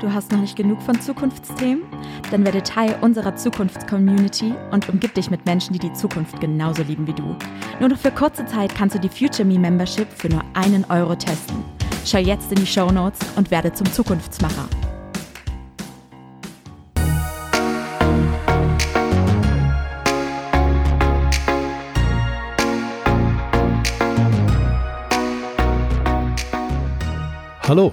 Du hast noch nicht genug von Zukunftsthemen? Dann werde Teil unserer Zukunftscommunity und umgib dich mit Menschen, die die Zukunft genauso lieben wie du. Nur noch für kurze Zeit kannst du die Future Me Membership für nur einen Euro testen. Schau jetzt in die Show Notes und werde zum Zukunftsmacher. Hallo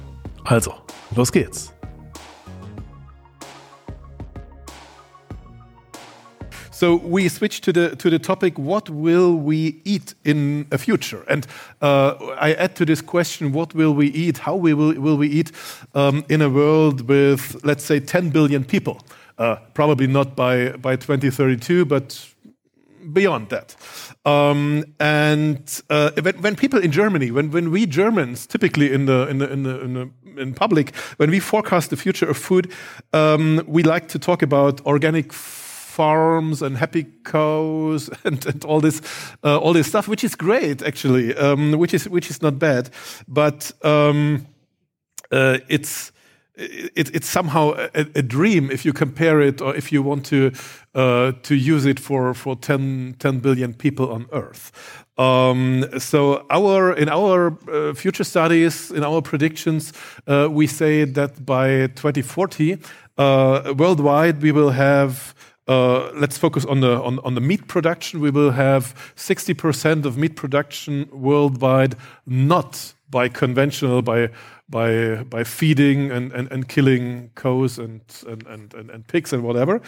Also, los geht's. So we switch to the to the topic: What will we eat in a future? And uh, I add to this question: What will we eat? How we will will we eat um, in a world with, let's say, 10 billion people? Uh, probably not by by 2032, but beyond that. Um, and uh, when, when, people in Germany, when, when we Germans, typically in the in the in the, in, the, in public, when we forecast the future of food, um, we like to talk about organic farms and happy cows and, and all this uh, all this stuff, which is great actually, um, which is which is not bad, but um, uh, it's it, it's somehow a, a, dream if you compare it or if you want to uh, to use it for for 10, 10 billion people on Earth. Um, so our in our uh, future studies, in our predictions, uh, we say that by 2040, uh, worldwide we will have. Uh, let's focus on the on, on the meat production. We will have 60% of meat production worldwide not by conventional by by by feeding and, and, and killing cows and and, and, and, pigs and whatever,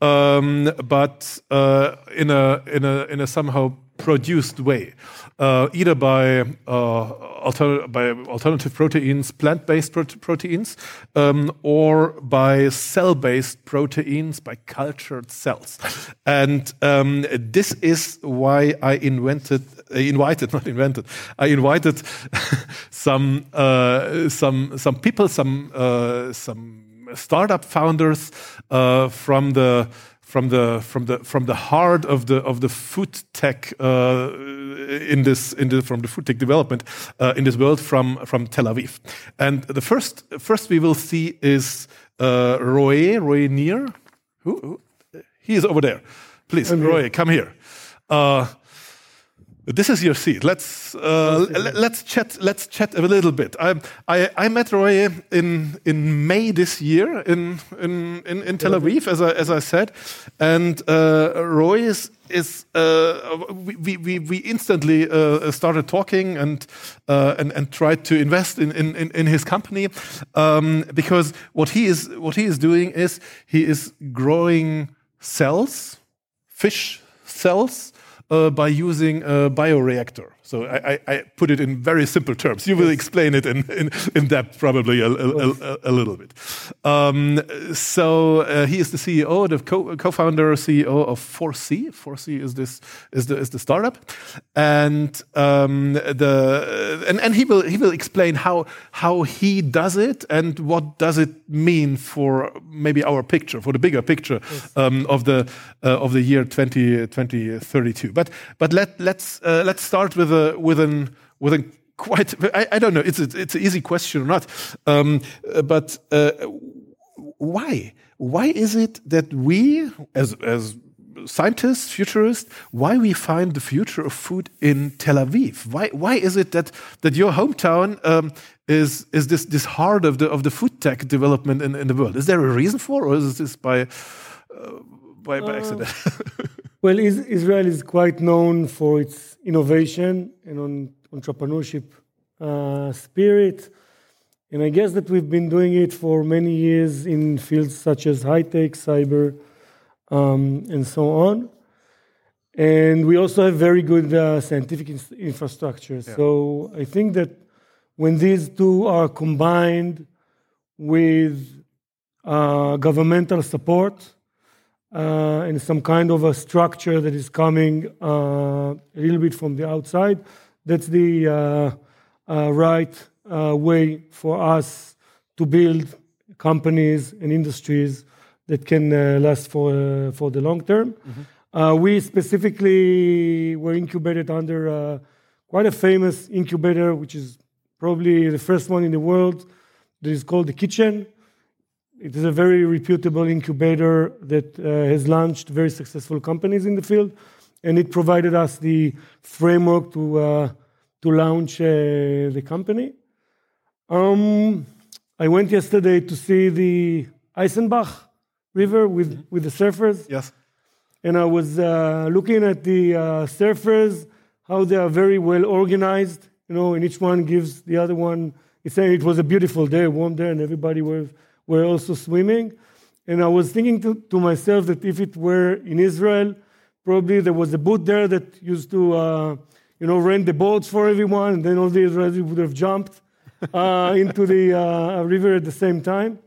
um, but uh, in a in a in a somehow produced way, uh, either by, uh, alter by alternative proteins, plant-based pro proteins, um, or by cell-based proteins, by cultured cells. And um, this is why I invented, uh, invited, not invented, I invited some, uh, some, some people, some, uh, some startup founders uh, from the from the from the from the heart of the of the food tech uh, in this in the from the food tech development uh, in this world from from Tel Aviv. And the first first we will see is uh, Roee Roee Nir. Who, who, he is over there. Please, Roee, come here. Uh, this is your seat. Let's uh, let's chat. Let's chat a little bit. I I, I met Roee in in May this year in in in, in Tel Aviv, as I as I said, and uh, Roee is is uh, we, we we instantly uh, started talking and uh, and and tried to invest in in in his company um, because what he is what he is doing is he is growing cells, fish cells Uh, by using a bioreactor. So I, I, I, put it in very simple terms. You will explain it in, in, in depth probably a, a, a, a little bit. Um, so uh, he is the CEO, the co- founder CEO of Forsea. Forsea is this is the is the startup, and um, the and, and he will he will explain how how he does it and what does it mean for maybe our picture for the bigger picture yes. um, of the uh, of the year 20, 2032. But but let let's uh, let's start with a with an with a quite I, I don't know it's a, it's an easy question or not. Um, but uh, why? Why is it that we as as scientists futurists why we find the future of food in Tel Aviv? Why why is it that that your hometown um, is is this this heart of the of the food tech development in, in the world? Is there a reason for or is this by uh, by, by uh, accident well Israel is quite known for its innovation and on entrepreneurship uh, spirit. And I guess that we've been doing it for many years in fields such as high tech, cyber, um, and so on. And we also have very good uh, scientific infrastructure. Yeah. So I think that when these two are combined with uh, governmental support, uh, and some kind of a structure that is coming uh, a little bit from the outside. That's the uh, uh, right uh, way for us to build companies and industries that can uh, last for, uh, for the long term. Uh, we specifically were incubated under uh, quite a famous incubator, which is probably the first one in the world, that is called the Kitchen. It is a very reputable incubator that uh, has launched very successful companies in the field, and it provided us the framework to uh, to launch uh, the company. Um, I went yesterday to see the Eisenbach River with, with the surfers, Yes. and I was uh, looking at the uh, surfers, how they are very well organized, you know, and each one gives the other one. It was a beautiful day, warm day, and everybody were, were also swimming. And I was thinking to, to myself that if it were in Israel, probably there was a boat there that used to, uh, you know, rent the boats for everyone, and then all the Israelis would have jumped uh, into the uh, river at the same time.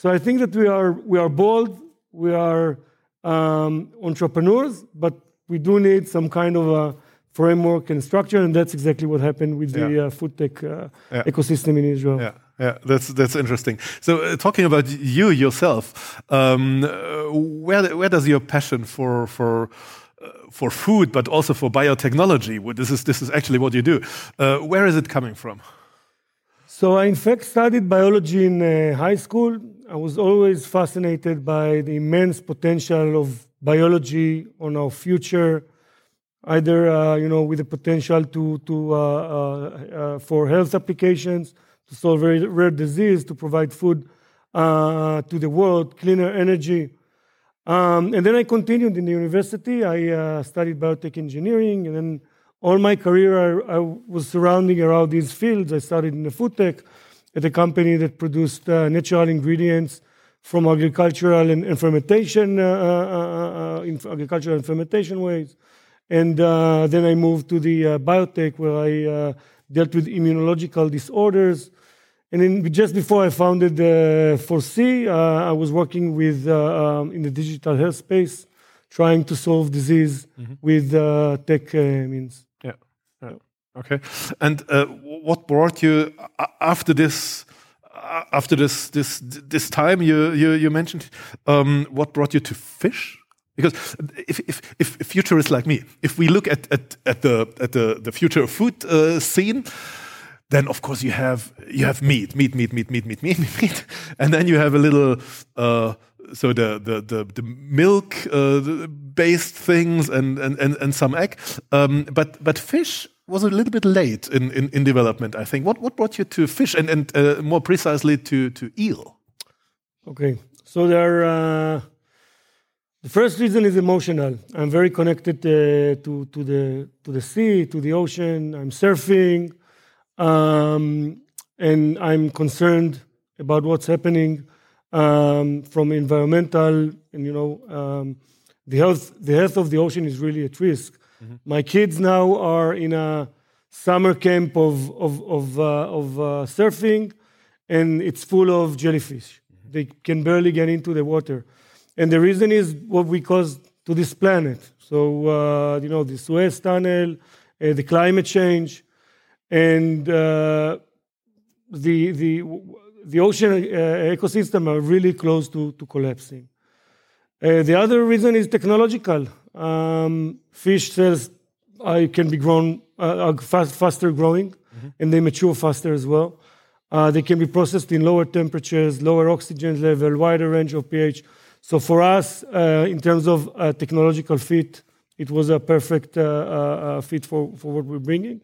So I think that we are we are bold, we are um, entrepreneurs, but we do need some kind of a framework and structure, and that's exactly what happened with the Yeah. uh, food tech uh, Yeah. ecosystem in Israel. Yeah, yeah, that's that's interesting. So, uh, talking about you yourself, um, uh, where where does your passion for for uh, for food, but also for biotechnology? This is this is actually what you do. Uh, where is it coming from? So I, in fact, studied biology in uh, high school. I was always fascinated by the immense potential of biology on our future, either uh, you know with the potential to to for health applications, to solve very rare disease, to provide food uh, to the world, cleaner energy. Um, and then I continued in the university. I uh, studied biotech engineering, and then all my career I, I was surrounding around these fields. I started in the food tech at a company that produced uh, natural ingredients from agricultural and, and fermentation, uh, uh, uh, in agricultural and fermentation ways. And uh, then I moved to the uh, biotech where I uh, dealt with immunological disorders. And then just before I founded uh, Forsea, uh, I was working with uh, um, in the digital health space, trying to solve disease with uh, tech means. Yeah, yeah. Okay. And uh, what brought you after this? After this this this time you you, you mentioned, um, what brought you to fish? Because if, if, if futurists like me, if we look at, at, at the at the, the future of food uh, scene, then of course you have you have meat, meat, meat, meat, meat, meat, meat, meat, meat, and then you have a little uh, so the the the, the milk uh, based things and and and, and some egg, um, but but fish was a little bit late in, in, in development. I think. What what brought you to fish and and uh, more precisely to to eel? Okay, so there. Uh, the first reason is emotional. I'm very connected uh, to to the to the sea, to the ocean. I'm surfing, um, and I'm concerned about what's happening um, from environmental and you know um, the health. The health of the ocean is really at risk. My kids now are in a summer camp of of of, uh, of uh, surfing, and it's full of jellyfish. They can barely get into the water, and the reason is what we cause to this planet. So uh, you know the Suez Tunnel, uh, the climate change, and uh, the the the ocean uh, ecosystem are really close to, to collapsing. Uh, the other reason is technological. Um, fish cells uh, can be grown uh, are fast, faster growing, and they mature faster as well. Uh, they can be processed in lower temperatures, lower oxygen level, wider range of pH. So for us, uh, in terms of uh, technological fit, it was a perfect fit for, for what we're bringing.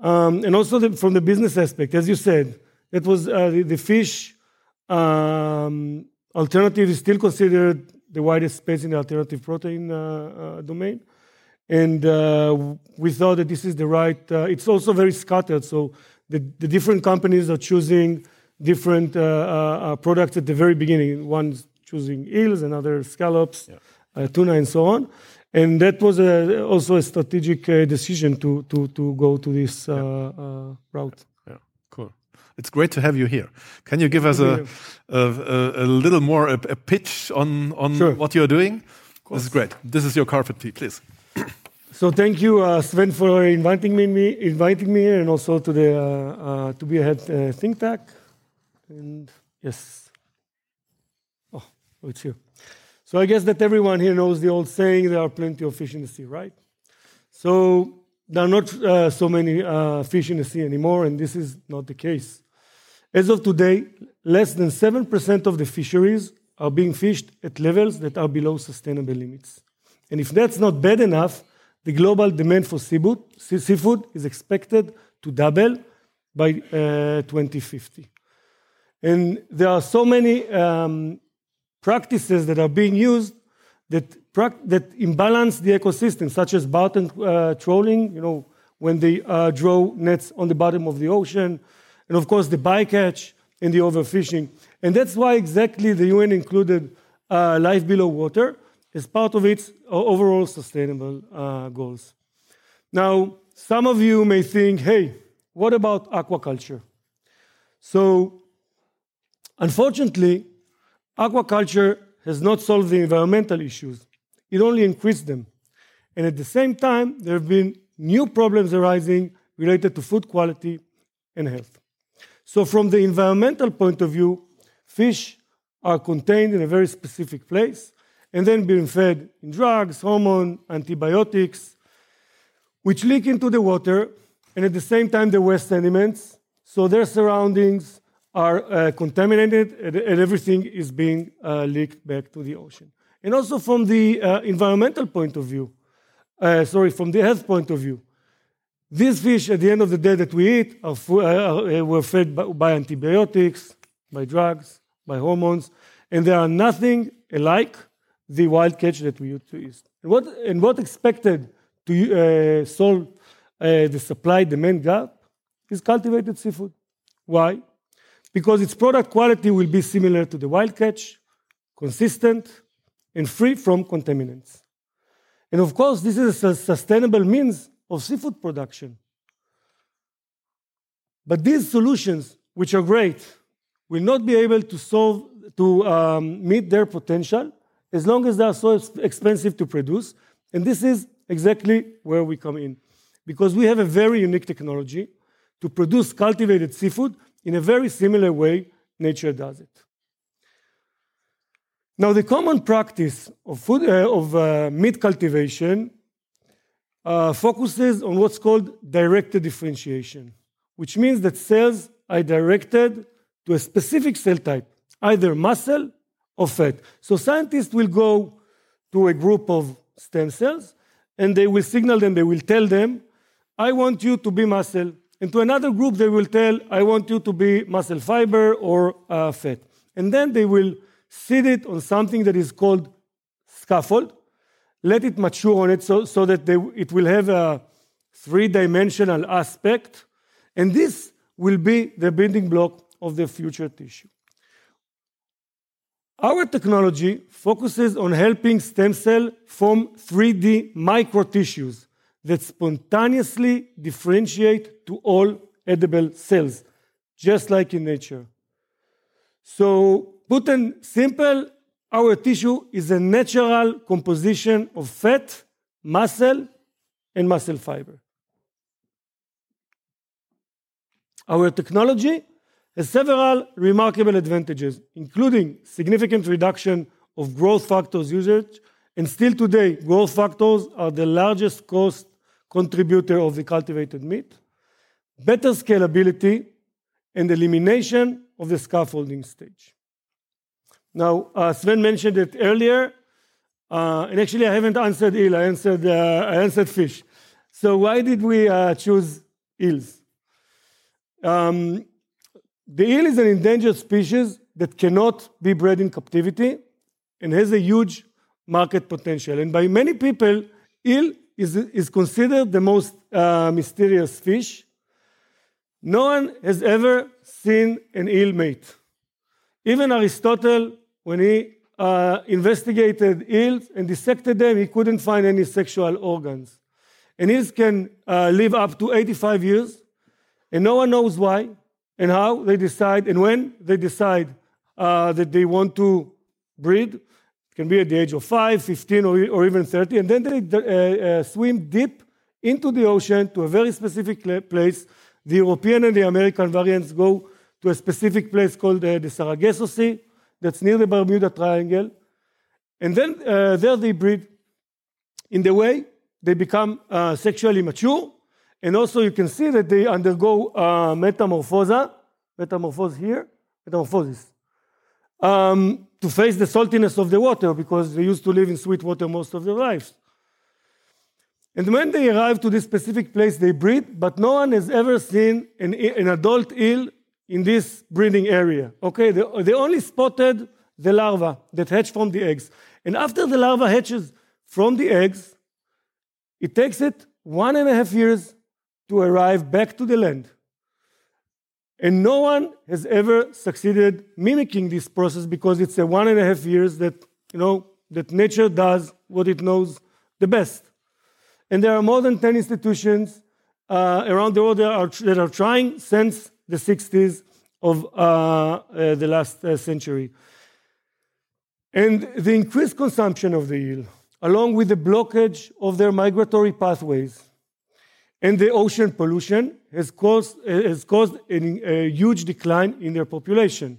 Um, and also the, from the business aspect, as you said, it was uh, the, the fish um, alternative is still considered the widest space in the alternative protein uh, uh, domain. And uh, we thought that this is the right, uh, it's also very scattered. So the, the different companies are choosing different uh, products at the very beginning. One's choosing eels, another scallops, uh, tuna, and so on. And that was a, also a strategic uh, decision to, to, to go to this uh, uh, route. Yeah, cool. It's great to have you here. Can you give us a, a, a, a little more a, a pitch on, on Sure. what you're doing? This is great. This is your carpet tea, please. So thank you, uh, Sven, for inviting me, me, inviting me here, and also to the uh, uh, 2b AHEAD uh, think tank. And yes, oh, it's here. So I guess that everyone here knows the old saying: there are plenty of fish in the sea, right? So there are not uh, so many uh, fish in the sea anymore, and this is not the case. As of today, less than seven percent of the fisheries are being fished at levels that are below sustainable limits. And if that's not bad enough, the global demand for seafood, seafood is expected to double by uh, 2050. And there are so many um, practices that are being used that, that imbalance the ecosystem, such as bottom uh, trolling, you know, when they uh, draw nets on the bottom of the ocean, and of course the bycatch and the overfishing. And that's why exactly the UN included uh, life below water as part of its overall sustainable uh, goals. Now, some of you may think, hey, what about aquaculture? So, unfortunately, aquaculture has not solved the environmental issues, it only increased them. And at the same time, there have been new problems arising related to food quality and health. So, from the environmental point of view, fish are contained in a very specific place and then being fed in drugs, hormone, antibiotics, which leak into the water, and at the same time, they waste sediments, so their surroundings are uh, contaminated, and, everything is being uh, leaked back to the ocean. And also from the uh, environmental point of view, sorry, from the health point of view, these fish, at the end of the day that we eat, are were fed by, by antibiotics, by drugs, by hormones, and they are nothing alike the wild catch that we used to eat. And what, and what expected to uh, solve uh, the supply demand gap is cultivated seafood. Why? Because its product quality will be similar to the wild catch, consistent, and free from contaminants. And of course, this is a sustainable means of seafood production. But these solutions, which are great, will not be able to solve to um, meet their potential as long as they are so expensive to produce. And this is exactly where we come in. Because we have a very unique technology to produce cultivated seafood in a very similar way nature does it. Now, the common practice of, food, uh, of uh, meat cultivation uh, focuses on what's called directed differentiation, which means that cells are directed to a specific cell type, either muscle or fat. So scientists will go to a group of stem cells and they will signal them, they will tell them, I want you to be muscle. And to another group, they will tell, I want you to be muscle fiber or uh, fat. And then they will seed it on something that is called scaffold, let it mature on it so, so that they, it will have a three dimensional aspect. And this will be the building block of the future tissue. Our technology focuses on helping stem cell form 3D micro tissues that spontaneously differentiate to all edible cells, just like in nature. So, put in simple, our tissue is a natural composition of fat, muscle, and muscle fiber. Our technology has several remarkable advantages, including significant reduction of growth factors usage, and still today, growth factors are the largest cost contributor of the cultivated meat, better scalability, and elimination of the scaffolding stage. Now, uh, Sven mentioned it earlier, uh, and actually I haven't answered eel, I answered, uh, I answered fish. So why did we uh, choose eels? Um, the eel is an endangered species that cannot be bred in captivity and has a huge market potential. And by many people, eel is, is considered the most uh, mysterious fish. No one has ever seen an eel mate. Even Aristotle, when he uh, investigated eels and dissected them, he couldn't find any sexual organs. And eels can uh, live up to 85 years, and no one knows why. and how they decide and when they decide uh, that they want to breed. It can be at the age of 5, 15, or, or even 30. And then they uh, uh, swim deep into the ocean to a very specific place. The European and the American variants go to a specific place called uh, the Sargasso Sea, that's near the Bermuda Triangle. And then uh, there they breed. In the way, they become uh, sexually mature. And also you can see that they undergo uh, metamorphosis, metamorphosis here, metamorphosis, um, to face the saltiness of the water because they used to live in sweet water most of their lives. And when they arrive to this specific place, they breed, but no one has ever seen an, an adult eel in this breeding area. Okay, they, they only spotted the larva that hatch from the eggs. And after the larva hatches from the eggs, it takes it one and a half years to arrive back to the land. And no one has ever succeeded mimicking this process because it's a one and a half years that, you know, that nature does what it knows the best. And there are more than 10 institutions uh, around the world that are, that are trying since the 60s of uh, uh, the last uh, century. And the increased consumption of the eel, along with the blockage of their migratory pathways and the ocean pollution, has caused, has caused a, huge decline in their population.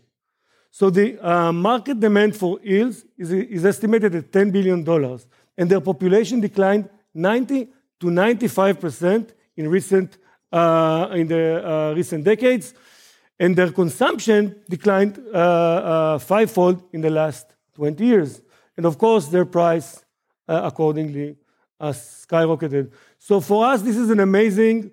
So the uh, market demand for eels is, is estimated at $10 billion, and their population declined 90 to 95% in recent uh, in the uh, recent decades, and their consumption declined uh, uh, fivefold in the last 20 years. And of course, their price uh, accordingly skyrocketed. So for us, this is an amazing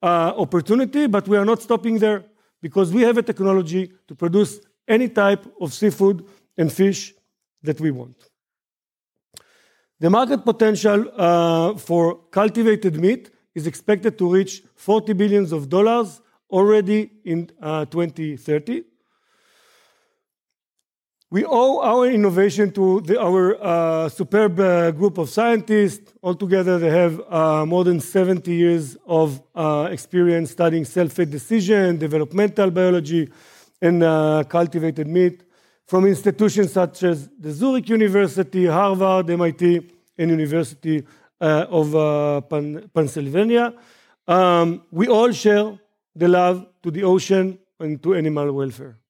opportunity, but we are not stopping there because we have a technology to produce any type of seafood and fish that we want. The market potential uh, for cultivated meat is expected to reach 40 billions of dollars already in uh, 2030. We owe our innovation to the, our uh, superb uh, group of scientists. Altogether, they have uh, more than 70 years of uh, experience studying cell-fate decision, developmental biology, and cultivated meat from institutions such as the Zurich University, Harvard, MIT, and University uh, of uh, Pan Pennsylvania. Um, we all share the love to the ocean and to animal welfare.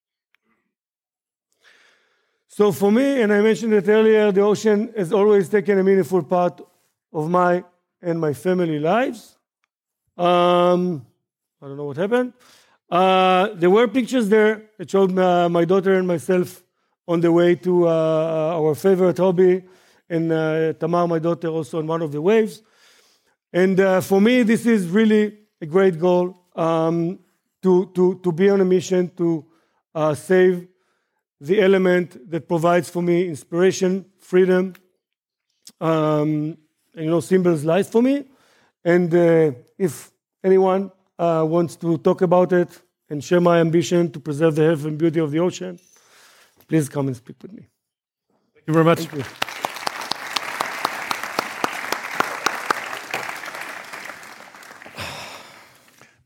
So for me, and I mentioned it earlier, the ocean has always taken a meaningful part of my and my family lives. Um, I don't know what happened. Uh, there were pictures there that showed my, my daughter and myself on the way to uh, our favorite hobby, and uh, Tamar, my daughter, also on one of the waves. And uh, for me, this is really a great goal um, to, to, to be on a mission to uh, save the element that provides for me inspiration, freedom, um, and, you know, symbols life for me. And uh, if anyone uh, wants to talk about it and share my ambition to preserve the health and beauty of the ocean, please come and speak with me. Thank you very much.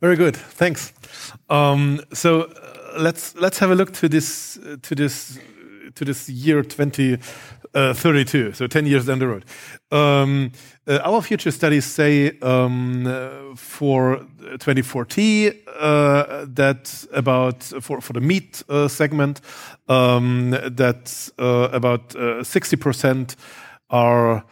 Very good, thanks. Um, so uh, let's let's have a look to this uh, to this to this year 2032, uh, so 10 years down the road. Um, uh, our future studies say um, uh, for 2040 uh, that about for for the meat segment um, that about 60 percent are uh,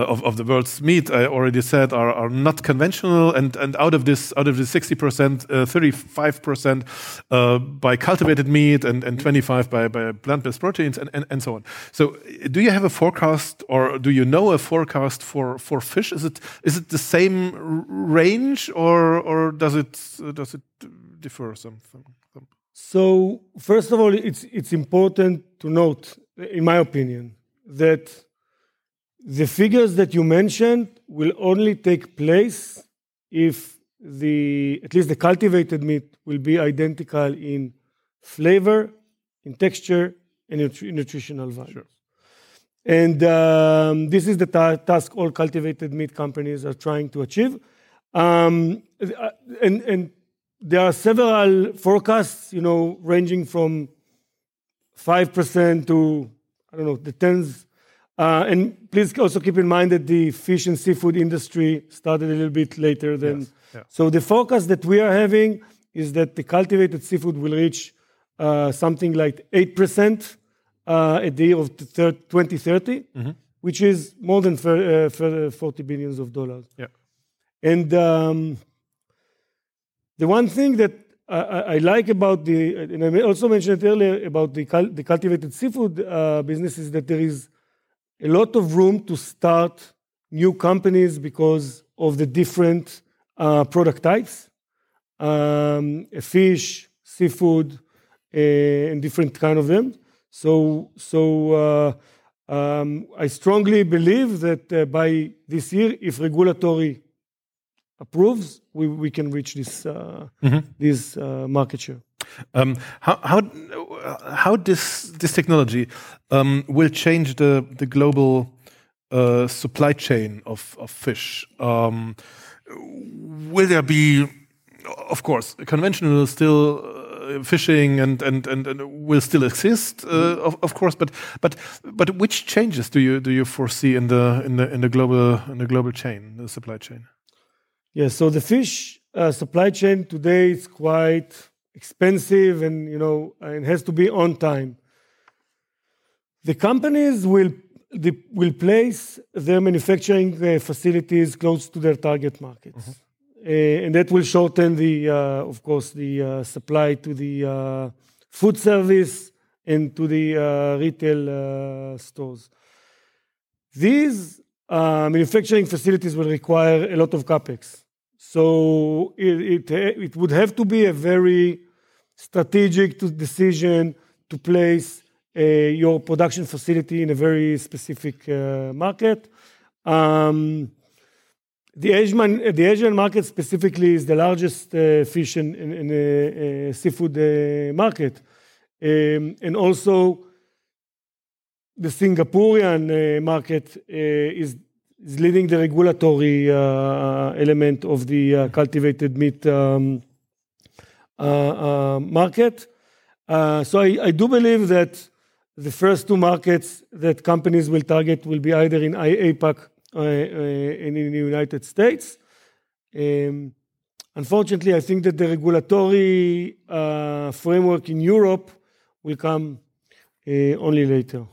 of, of the world's meat, I already said, are, are not conventional, and, and out of this, out of the 60%, 35% uh, uh, by cultivated meat and, and 25 by, by plant-based proteins, and, and, and so on. So, do you have a forecast, or do you know a forecast for, for fish? Is it is it the same range, or or does it does it differ something? So, first of all, it's it's important to note, in my opinion, that the figures that you mentioned will only take place if the, at least the cultivated meat will be identical in flavor, in texture, and in nutritional value. Sure. And um, this is the ta- task all cultivated meat companies are trying to achieve. Um, and, and there are several forecasts, you know, ranging from 5% to, I don't know, the tens. Uh, and please also keep in mind that the fish and seafood industry started a little bit later than. Yes, yeah. So the forecast that we are having is that the cultivated seafood will reach uh, something like 8% uh, at the year of the thir- 2030, which is more than fir- uh, fir- 40 billions of dollars. Yeah. And um, the one thing that I, I like about the, and I also mentioned it earlier about the, the cultivated seafood uh, business is that there is a lot of room to start new companies because of the different uh, product types, um, fish, seafood, uh, and different kind of them. So, so uh, um, I strongly believe that uh, by this year, if regulatory approves, we, we can reach this uh, this uh, market share. Um, how how how this this technology um, will change the the global uh, supply chain of of fish? Um, will there be, of course, conventional still uh, fishing and, and and and will still exist, uh, of, of course, but but but which changes do you do you foresee in the in the in the global in the global chain, the supply chain? Yeah, so the fish uh, supply chain today is quite expensive and you know and has to be on time. The companies will will place their manufacturing uh, facilities close to their target markets, Uh, and that will shorten the, uh, of course, the uh, supply to the uh, food service and to the uh, retail uh, stores. These uh, manufacturing facilities will require a lot of capex. So it, it, it would have to be a very strategic decision to place uh, your production facility in a very specific uh, market. Um, the Asian, market specifically is the largest uh, fish and uh, uh, seafood market. Um, and also, the Singaporean market is, is leading the regulatory element of the cultivated meat um, market. Uh, so I, do believe that the first two markets that companies will target will be either in APAC uh, uh, and in the United States. Um, unfortunately, I think that the regulatory uh, framework in Europe will come uh, only later.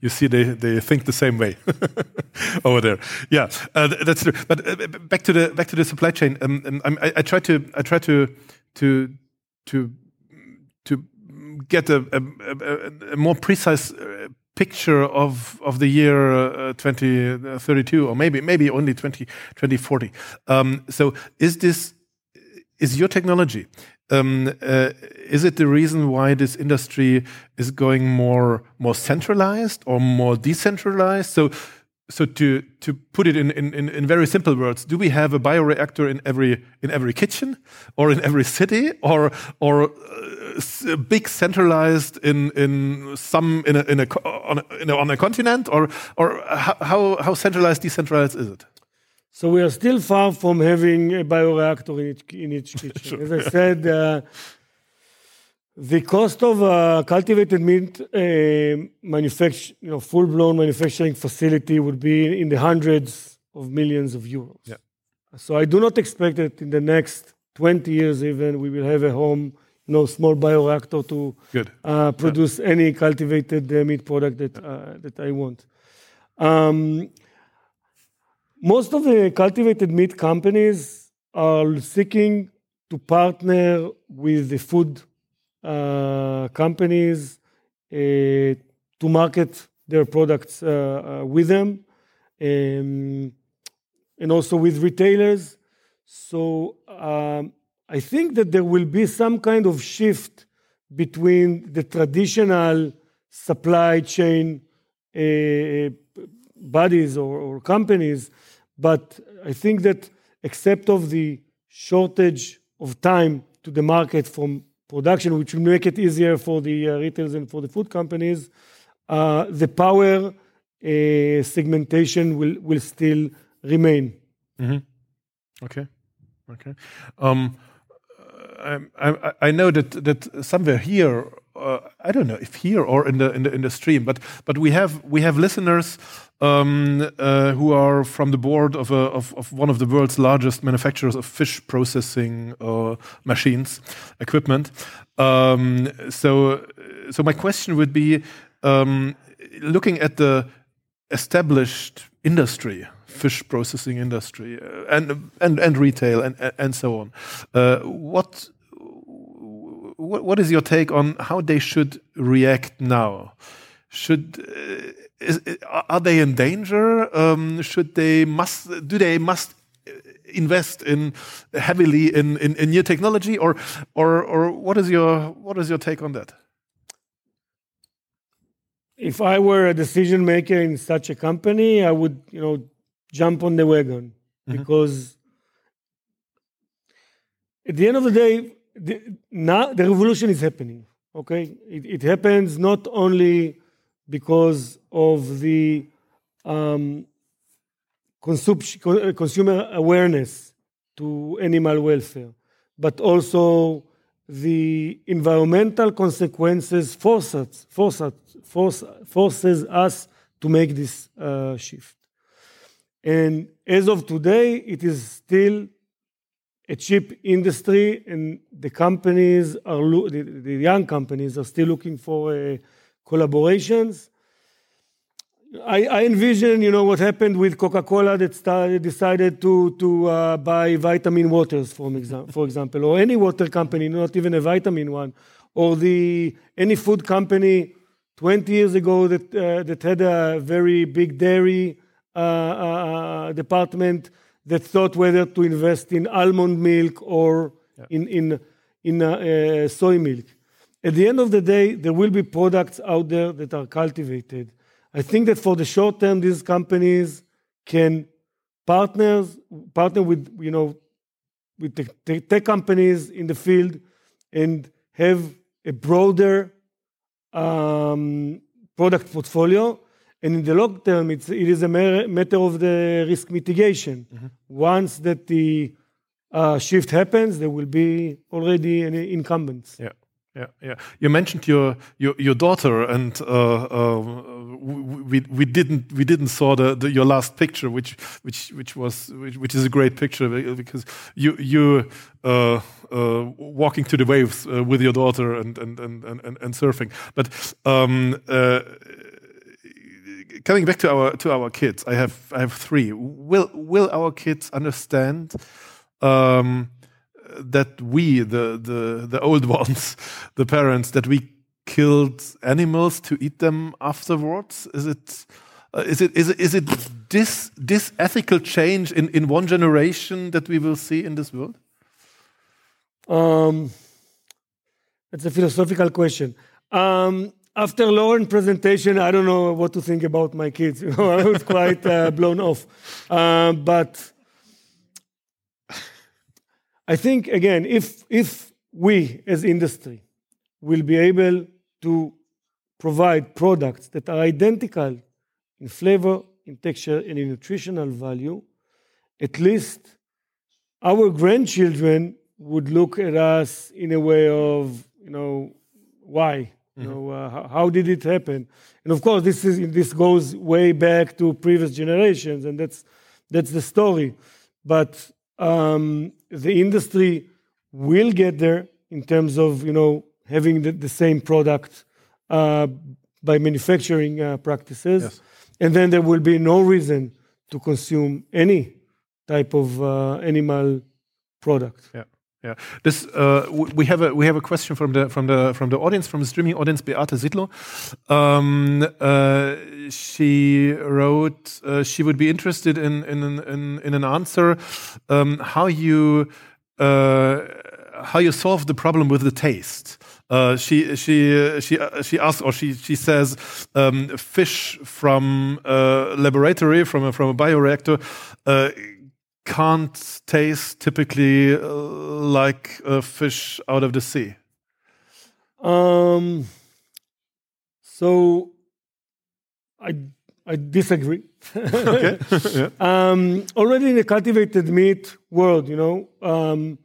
You see they, they think the same way over there. Yeah uh, that's true. But uh, back to the back to the supply chain um, um, I, I try to i try to to to to get a, a, a, a more precise uh, picture of of the year uh, 2032 or maybe maybe only 20 2040 um, so is this is your technology um, uh, is it the reason why this industry is going more more centralized or more decentralized? So so to to put it in, in, in, very simple words do we have a bioreactor in every in every kitchen or in every city or or uh, big centralized in in some in a, in a, on, a, in a on a continent or or how, how centralized decentralized is it So we are still far from having a bioreactor in each, in each kitchen. As I said, uh, the cost of a cultivated meat uh, manufacture, you know, full-blown manufacturing facility would be in the hundreds of millions of euros. Yeah. So I do not expect that in the next 20 years even we will have a home, you know, small bioreactor to uh, produce any cultivated uh, meat product that uh, that I want. Um, most of the cultivated meat companies are seeking to partner with the food uh, companies uh, to market their products uh, uh, with them, um, and also with retailers. So um, I think that there will be some kind of shift between the traditional supply chain uh, bodies or, or companies, but I think that except of the shortage of time to the market from production, which will make it easier for the uh, retailers and for the food companies, uh, the power uh, segmentation will, still remain. okay Okay. Um, I, know that that somewhere here, uh, I don't know if here or in the in the in the stream, but but we have we have listeners um, uh, who are from the board of, a, of, of one of the world's largest manufacturers of fish processing uh, machines equipment. Um, so so my question would be, um, looking at the established industry fish processing industry uh, and and and retail and and so on. Uh, what what is your take on how they should react now? Should uh, is, are they in danger? Um, should they must do they must invest in heavily in, in, in new technology or or or what is your what is your take on that? If I were a decision maker in such a company, I would you know jump on the wagon mm-hmm. because at the end of the day, the, now the revolution is happening. Okay, it, it happens not only because of the um, consumer awareness to animal welfare, but also the environmental consequences force us, force us, force, forces us to make this uh, shift. And as of today, it is still a cheap industry, and the companies are the, the young companies are still looking for uh, collaborations. I, I, envision, you know, what happened with Coca-Cola that started, decided to to uh, buy vitamin waters, for, example, for example, or any water company, not even a vitamin one, or the any food company 20 years ago that uh, that had a very big dairy uh, uh, department that thought whether to invest in almond milk or yeah. in, in, in uh, soy milk. At the end of the day, there will be products out there that are cultivated. I think that for the short term, these companies can partners partner with you know with the tech companies in the field and have a broader um, product portfolio and in the long term, it's, it is a matter of the risk mitigation. Mm-hmm. Once that the uh, shift happens, there will be already an incumbents. Yeah. Yeah, yeah. You mentioned your your, your daughter, and uh, uh, we we didn't we didn't saw the, the, your last picture, which which which was which, which is a great picture because you you uh, uh walking to the waves uh, with your daughter and and and and, and surfing. But um, uh, coming back to our to our kids, I have I have three. Will will our kids understand um, that we the the the old ones, the parents, that we killed animals to eat them afterwards? Is it uh, is it is it is it this this ethical change in in one generation that we will see in this world? Um, it's a philosophical question. Um, after Lauren's presentation, I don't know what to think about my kids. You know, I was quite uh, blown off. Uh, but I think again, if if we as industry will be able to provide products that are identical in flavor, in texture, and in nutritional value, at least our grandchildren would look at us in a way of, you know, why? You mm-hmm. know, uh, how did it happen? And of course, this is this goes way back to previous generations, and that's that's the story. But um, the industry will get there in terms of you know having the, the same product uh, by manufacturing uh, practices, yes. and then there will be no reason to consume any type of uh, animal product. Yeah. Yeah, this uh, we have a we have a question from the from the from the audience from the streaming audience. Beate Sidlo, um, uh, she wrote uh, she would be interested in in in, in an answer um, how you uh, how you solve the problem with the taste. Uh, she she she she asks or she she says um, fish from a laboratory from a, from a bioreactor uh, can't taste typically uh, like a fish out of the sea? Um, so I I disagree. okay. yeah. um, already in the cultivated meat world, you know, um,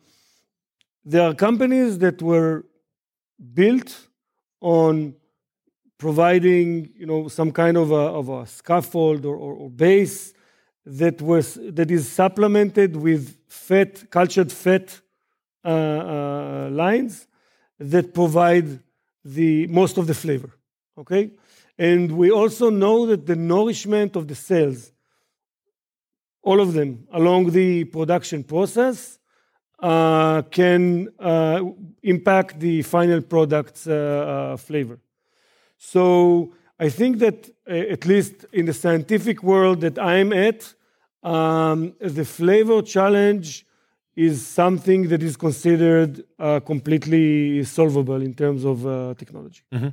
there are companies that were built on providing, you know, some kind of a, of a scaffold or, or, or base that was that is supplemented with fat, cultured fat uh, uh, lines that provide the most of the flavor. Okay, and we also know that the nourishment of the cells, all of them along the production process, uh, can uh, impact the final product's uh, uh, flavor. So I think that at least in the scientific world that I'm at, um, the flavor challenge is something that is considered uh, completely solvable in terms of uh, technology. Mm-hmm.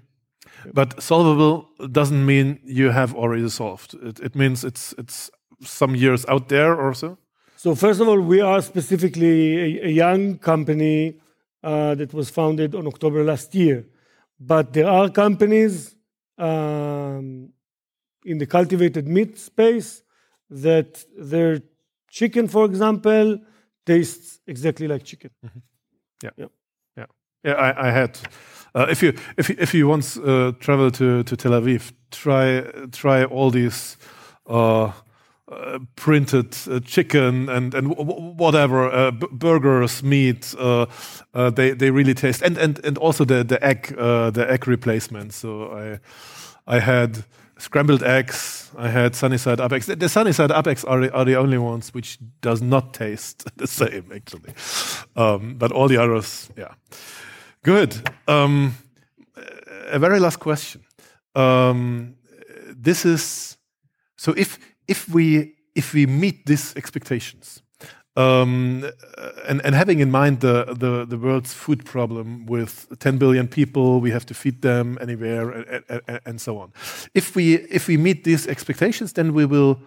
Yep. But solvable doesn't mean you have already solved. It, it, means it's it's some years out there or so. So first of all, we are specifically a, a young company uh, that was founded on October last year, but there are companies um, in the cultivated meat space that their chicken, for example, tastes exactly like chicken. Mm-hmm. Yeah. yeah, yeah, yeah. I, I had. Uh, if you if you, if you once uh, travel to to Tel Aviv, try try all these. Uh, printed uh, chicken and and whatever uh, burgers, meat. Uh, uh, they they really taste and and and also the the egg uh, the egg replacement. So I I had scrambled eggs. I had sunny side up eggs. The sunny side up eggs are, are the only ones which does not taste the same actually, um, but all the others, yeah, good. Um, a very last question. Um, this is so if if we if we meet these expectations, um, and, and, having in mind the, the, the, world's food problem with 10 billion people, we have to feed them anywhere, and, and, and so on. If we if we meet these expectations, then we will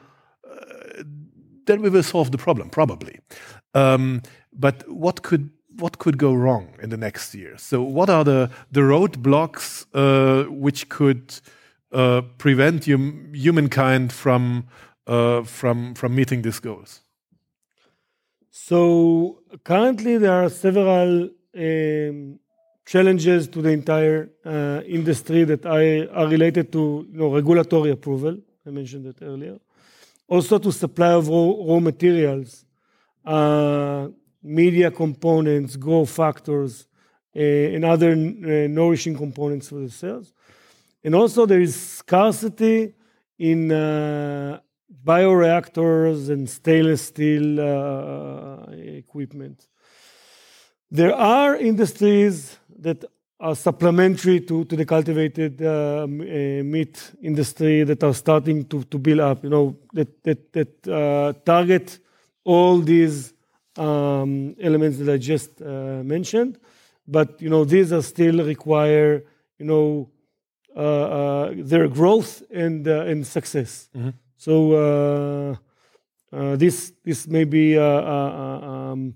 uh, then we will solve the problem probably. Um, but what could what could go wrong in the next year? So what are the the roadblocks uh, which could uh, prevent hum humankind from uh, from from meeting these goals? So currently there are several um, challenges to the entire uh, industry that I, are related to you know, regulatory approval. I mentioned that earlier. Also to supply of raw, raw materials, uh, media components, growth factors, uh, and other uh, nourishing components for the cells. And also there is scarcity in uh, bioreactors and stainless steel uh, equipment. There are industries that are supplementary to, to the cultivated uh, uh, meat industry that are starting to, to build up, you know, that, that, that uh, target all these um, elements that I just uh, mentioned. But, you know, these are still require, you know, their growth and, and success. Mm-hmm. So uh, uh, this this may be uh, um,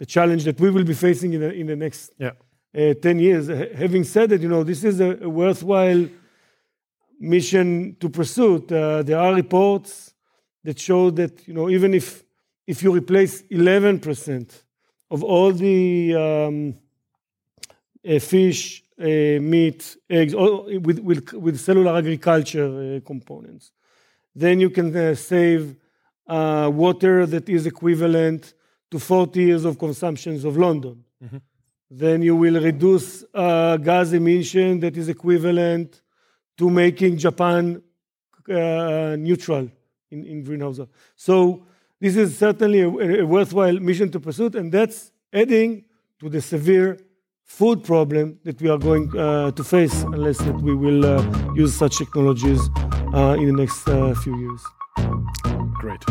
a challenge that we will be facing in the, in the next yeah. 10 years. having said that, you know, this is a, a worthwhile mission to pursue. there are reports that show that, you know, even if if you replace 11% of all the um, uh, fish, uh, meat, eggs, all, with, with, with cellular agriculture uh, components, then you can uh, save uh, water that is equivalent to 40 years of consumptions of London. Mm-hmm. Then you will reduce uh, gas emission that is equivalent to making Japan uh, neutral in, in greenhouse. So this is certainly a, a, worthwhile mission to pursue, and that's adding to the severe food problem that we are going uh, to face unless that we will uh, use such technologies uh, in the next uh, few years. Great.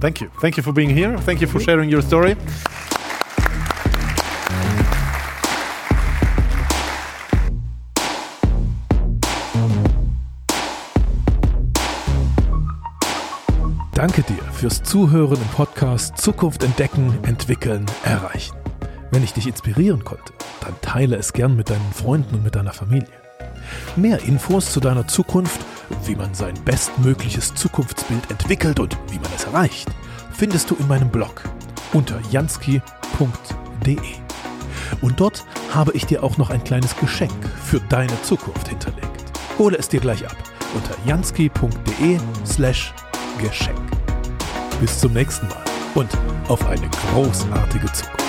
Thank you. Thank you for being here. Thank you for sharing your story. Danke dir fürs Zuhören im Podcast Zukunft entdecken, entwickeln, erreichen. Wenn ich dich inspirieren konnte, dann teile es gern mit deinen Freunden und mit deiner Familie. Mehr Infos zu deiner Zukunft wie man sein bestmögliches Zukunftsbild entwickelt und wie man es erreicht, findest du in meinem Blog unter jansky.de. Und dort habe ich dir auch noch ein kleines Geschenk für deine Zukunft hinterlegt. Hole es dir gleich ab unter jansky.de slash Geschenk. Bis zum nächsten Mal und auf eine großartige Zukunft.